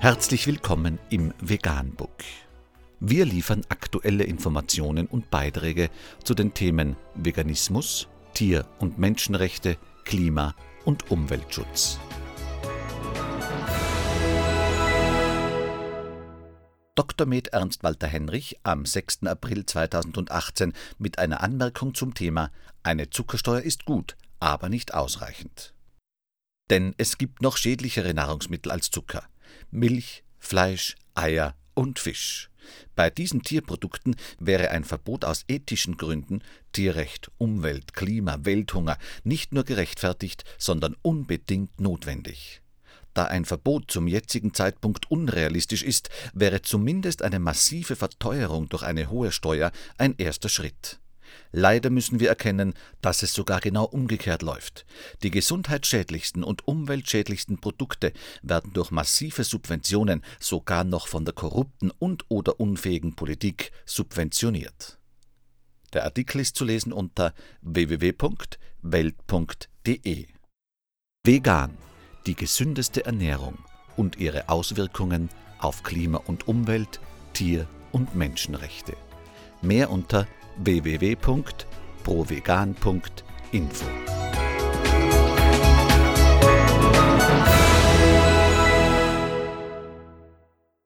Herzlich willkommen im Veganbook. Wir liefern aktuelle Informationen und Beiträge zu den Themen Veganismus, Tier- und Menschenrechte, Klima- und Umweltschutz. Dr. Med Ernst Walter Henrich am 6. April 2018 mit einer Anmerkung zum Thema Eine Zuckersteuer ist gut, aber nicht ausreichend. Denn es gibt noch schädlichere Nahrungsmittel als Zucker. Milch, Fleisch, Eier und Fisch. Bei diesen Tierprodukten wäre ein Verbot aus ethischen Gründen Tierrecht, Umwelt, Klima, Welthunger nicht nur gerechtfertigt, sondern unbedingt notwendig. Da ein Verbot zum jetzigen Zeitpunkt unrealistisch ist, wäre zumindest eine massive Verteuerung durch eine hohe Steuer ein erster Schritt. Leider müssen wir erkennen, dass es sogar genau umgekehrt läuft. Die gesundheitsschädlichsten und umweltschädlichsten Produkte werden durch massive Subventionen sogar noch von der korrupten und/oder unfähigen Politik subventioniert. Der Artikel ist zu lesen unter www.welt.de. Vegan, die gesündeste Ernährung und ihre Auswirkungen auf Klima und Umwelt, Tier- und Menschenrechte. Mehr unter www.provegan.info